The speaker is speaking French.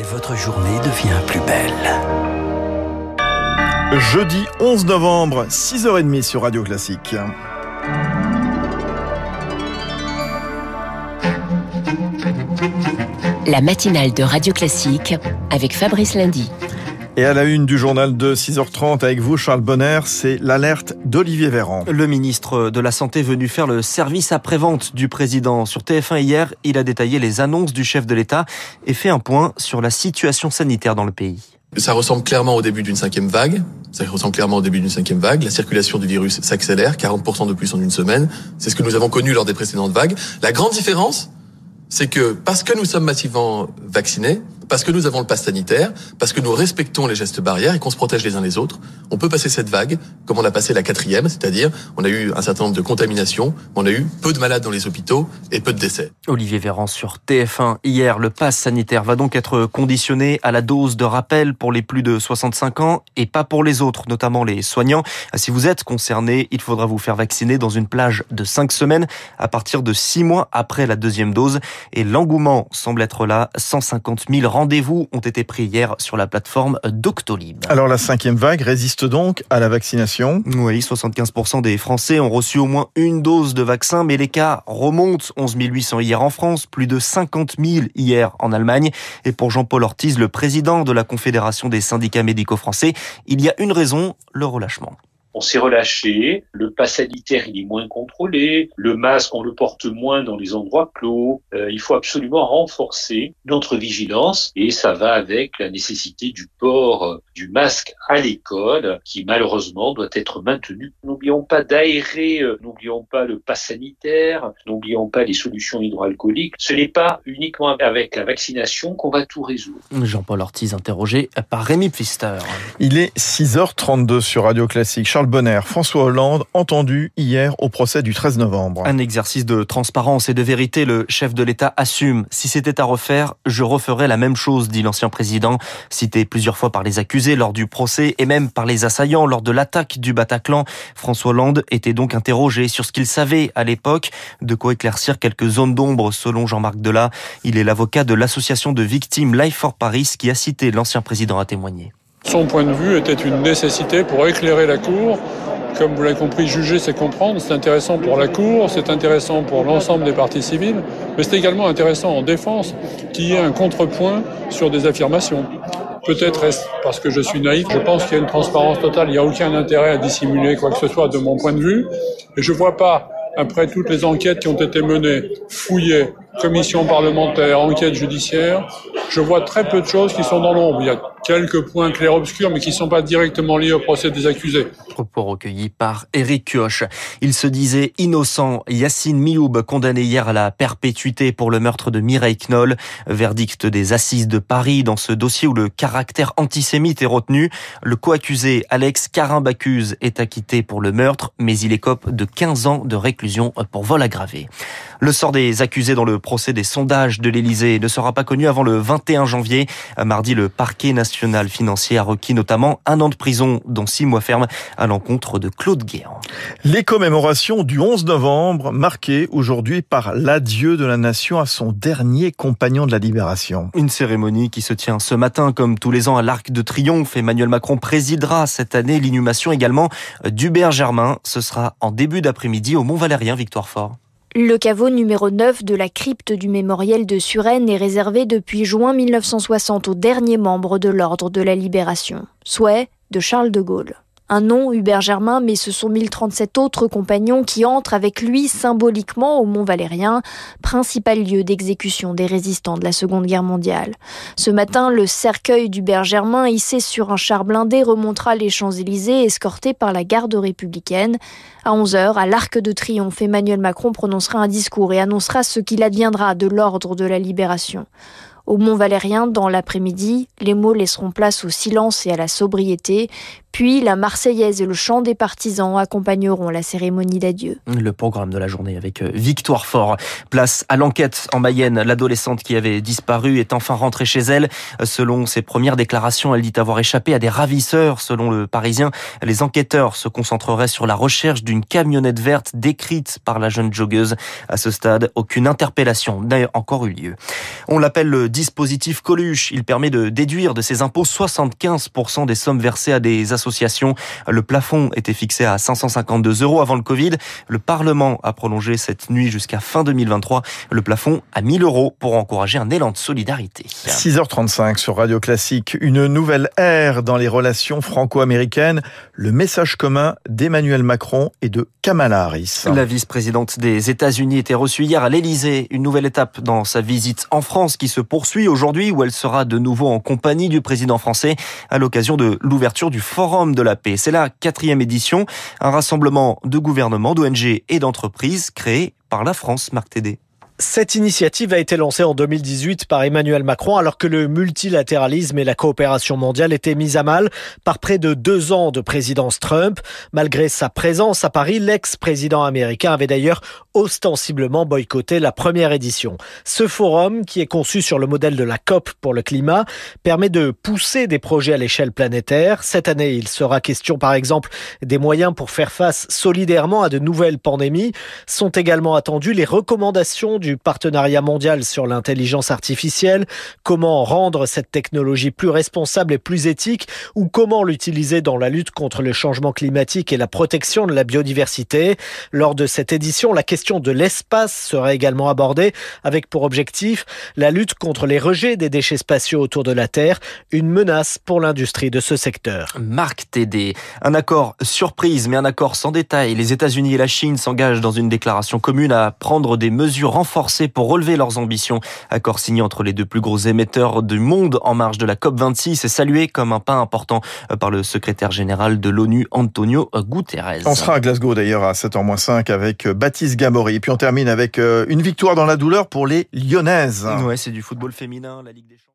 Et votre journée devient plus belle. Jeudi 11 novembre, 6h30 sur Radio Classique. La matinale de Radio Classique avec Fabrice Lundy. Et à la une du journal de 6h30 avec vous, Charles Bonner, c'est l'alerte d'Olivier Véran. Le ministre de la Santé venu faire le service après-vente du président sur TF1 hier, il a détaillé les annonces du chef de l'État et fait un point sur la situation sanitaire dans le pays. Ça ressemble clairement au début d'une cinquième vague. Ça ressemble clairement au début d'une cinquième vague. La circulation du virus s'accélère, 40% de plus en une semaine. C'est ce que nous avons connu lors des précédentes vagues. La grande différence, c'est que parce que nous sommes massivement vaccinés, parce que nous avons le pass sanitaire, parce que nous respectons les gestes barrières et qu'on se protège les uns les autres, on peut passer cette vague comme on a passé la quatrième, c'est-à-dire on a eu un certain nombre de contaminations, on a eu peu de malades dans les hôpitaux et peu de décès. Olivier Véran sur TF1 hier, le pass sanitaire va donc être conditionné à la dose de rappel pour les plus de 65 ans et pas pour les autres, notamment les soignants. Si vous êtes concerné, il faudra vous faire vacciner dans une plage de 5 semaines à partir de 6 mois après la deuxième dose et l'engouement semble être là, 150 000 rendez-vous ont été pris hier sur la plateforme Doctolib. Alors la cinquième vague résiste donc à la vaccination Oui, 75% des Français ont reçu au moins une dose de vaccin, mais les cas remontent. 11 800 hier en France, plus de 50 000 hier en Allemagne. Et pour Jean-Paul Ortiz, le président de la Confédération des syndicats médicaux français, il y a une raison, le relâchement on s'est relâché, le pass sanitaire il est moins contrôlé, le masque on le porte moins dans les endroits clos. Euh, il faut absolument renforcer notre vigilance et ça va avec la nécessité du port du masque à l'école qui malheureusement doit être maintenu. N'oublions pas d'aérer, euh, n'oublions pas le pass sanitaire, n'oublions pas les solutions hydroalcooliques. Ce n'est pas uniquement avec la vaccination qu'on va tout résoudre. Jean-Paul Ortiz interrogé par Rémi Pfister. Il est 6h32 sur Radio Classique. Charles Bonner, François Hollande, entendu hier au procès du 13 novembre. Un exercice de transparence et de vérité. Le chef de l'État assume. Si c'était à refaire, je referais la même chose, dit l'ancien président, cité plusieurs fois par les accusés lors du procès et même par les assaillants lors de l'attaque du Bataclan. François Hollande était donc interrogé sur ce qu'il savait à l'époque, de quoi éclaircir quelques zones d'ombre selon Jean-Marc Delat. Il est l'avocat de l'association de victimes Life for Paris qui a cité l'ancien président à témoigner. Son point de vue était une nécessité pour éclairer la Cour. Comme vous l'avez compris, juger, c'est comprendre. C'est intéressant pour la Cour, c'est intéressant pour l'ensemble des parties civiles, mais c'est également intéressant en défense qu'il y ait un contrepoint sur des affirmations. Peut-être est-ce parce que je suis naïf, je pense qu'il y a une transparence totale, il n'y a aucun intérêt à dissimuler quoi que ce soit de mon point de vue, et je ne vois pas, après toutes les enquêtes qui ont été menées, fouillées, commission parlementaire, enquête judiciaire, je vois très peu de choses qui sont dans l'ombre. Il y a quelques points clairs-obscurs, mais qui ne sont pas directement liés au procès des accusés. Propos recueillis par Éric Kioch. Il se disait innocent. Yacine Mioub, condamné hier à la perpétuité pour le meurtre de Mireille Knoll. Verdict des assises de Paris dans ce dossier où le caractère antisémite est retenu. Le co-accusé Alex Carin-Bacuse est acquitté pour le meurtre, mais il écope de 15 ans de réclusion pour vol aggravé. Le sort des accusés dans le procès des sondages de l'Élysée ne sera pas connu avant le 21 janvier. Mardi, le parquet national financier a requis notamment un an de prison, dont six mois ferme, à l'encontre de Claude Guéant. Les commémorations du 11 novembre, marquées aujourd'hui par l'adieu de la nation à son dernier compagnon de la libération. Une cérémonie qui se tient ce matin, comme tous les ans, à l'Arc de Triomphe. Emmanuel Macron présidera cette année l'inhumation également d'Hubert Germain. Ce sera en début d'après-midi au Mont-Valérien, Victoire Fort. Le caveau numéro 9 de la crypte du mémorial de Suresnes est réservé depuis juin 1960 aux derniers membres de l'Ordre de la Libération. Souhait de Charles de Gaulle. Un nom, Hubert Germain, mais ce sont 1037 autres compagnons qui entrent avec lui symboliquement au Mont Valérien, principal lieu d'exécution des résistants de la Seconde Guerre mondiale. Ce matin, le cercueil d'Hubert Germain, hissé sur un char blindé, remontera les Champs-Élysées, escorté par la garde républicaine. À 11h, à l'Arc de Triomphe, Emmanuel Macron prononcera un discours et annoncera ce qu'il adviendra de l'ordre de la libération. Au Mont Valérien, dans l'après-midi, les mots laisseront place au silence et à la sobriété, Puis la Marseillaise et le chant des partisans accompagneront la cérémonie d'adieu. Le programme de la journée avec euh, Victoire Fort. Place à l'enquête en Mayenne. L'adolescente qui avait disparu est enfin rentrée chez elle. Selon ses premières déclarations, elle dit avoir échappé à des ravisseurs. Selon le Parisien, les enquêteurs se concentreraient sur la recherche d'une camionnette verte décrite par la jeune joggeuse. À ce stade, aucune interpellation n'a encore eu lieu. On l'appelle le dispositif Coluche. Il permet de déduire de ses impôts 75% des sommes versées à des associations. Le plafond était fixé à 552 euros avant le Covid. Le Parlement a prolongé cette nuit jusqu'à fin 2023 le plafond à 1000 euros pour encourager un élan de solidarité. 6h35 sur Radio Classique. Une nouvelle ère dans les relations franco-américaines. Le message commun d'Emmanuel Macron et de Kamala Harris. La vice-présidente des États-Unis était reçue hier à l'Elysée. Une nouvelle étape dans sa visite en France qui se poursuit aujourd'hui où elle sera de nouveau en compagnie du président français à l'occasion de l'ouverture du Forum de la paix. C'est la quatrième édition, un rassemblement de gouvernements, d'ONG et d'entreprises créé par la France, Marc Tédé. Cette initiative a été lancée en 2018 par Emmanuel Macron alors que le multilatéralisme et la coopération mondiale étaient mis à mal par près de deux ans de présidence Trump. Malgré sa présence à Paris, l'ex-président américain avait d'ailleurs ostensiblement boycotté la première édition. Ce forum, qui est conçu sur le modèle de la COP pour le climat, permet de pousser des projets à l'échelle planétaire. Cette année, il sera question par exemple des moyens pour faire face solidairement à de nouvelles pandémies. Sont également attendues les recommandations du du partenariat mondial sur l'intelligence artificielle, comment rendre cette technologie plus responsable et plus éthique, ou comment l'utiliser dans la lutte contre le changement climatique et la protection de la biodiversité? Lors de cette édition, la question de l'espace sera également abordée, avec pour objectif la lutte contre les rejets des déchets spatiaux autour de la Terre, une menace pour l'industrie de ce secteur. Marc Tédé, un accord surprise, mais un accord sans détail. Les États-Unis et la Chine s'engagent dans une déclaration commune à prendre des mesures renforcées pour relever leurs ambitions. Accord signé entre les deux plus gros émetteurs du monde en marge de la COP26 et salué comme un pas important par le secrétaire général de l'ONU, Antonio Guterres. On sera à Glasgow d'ailleurs à 7h-5 avec Baptiste Gabory. Et puis on termine avec euh, une victoire dans la douleur pour les Lyonnaises. Ouais, c'est du football féminin, la Ligue des Champions.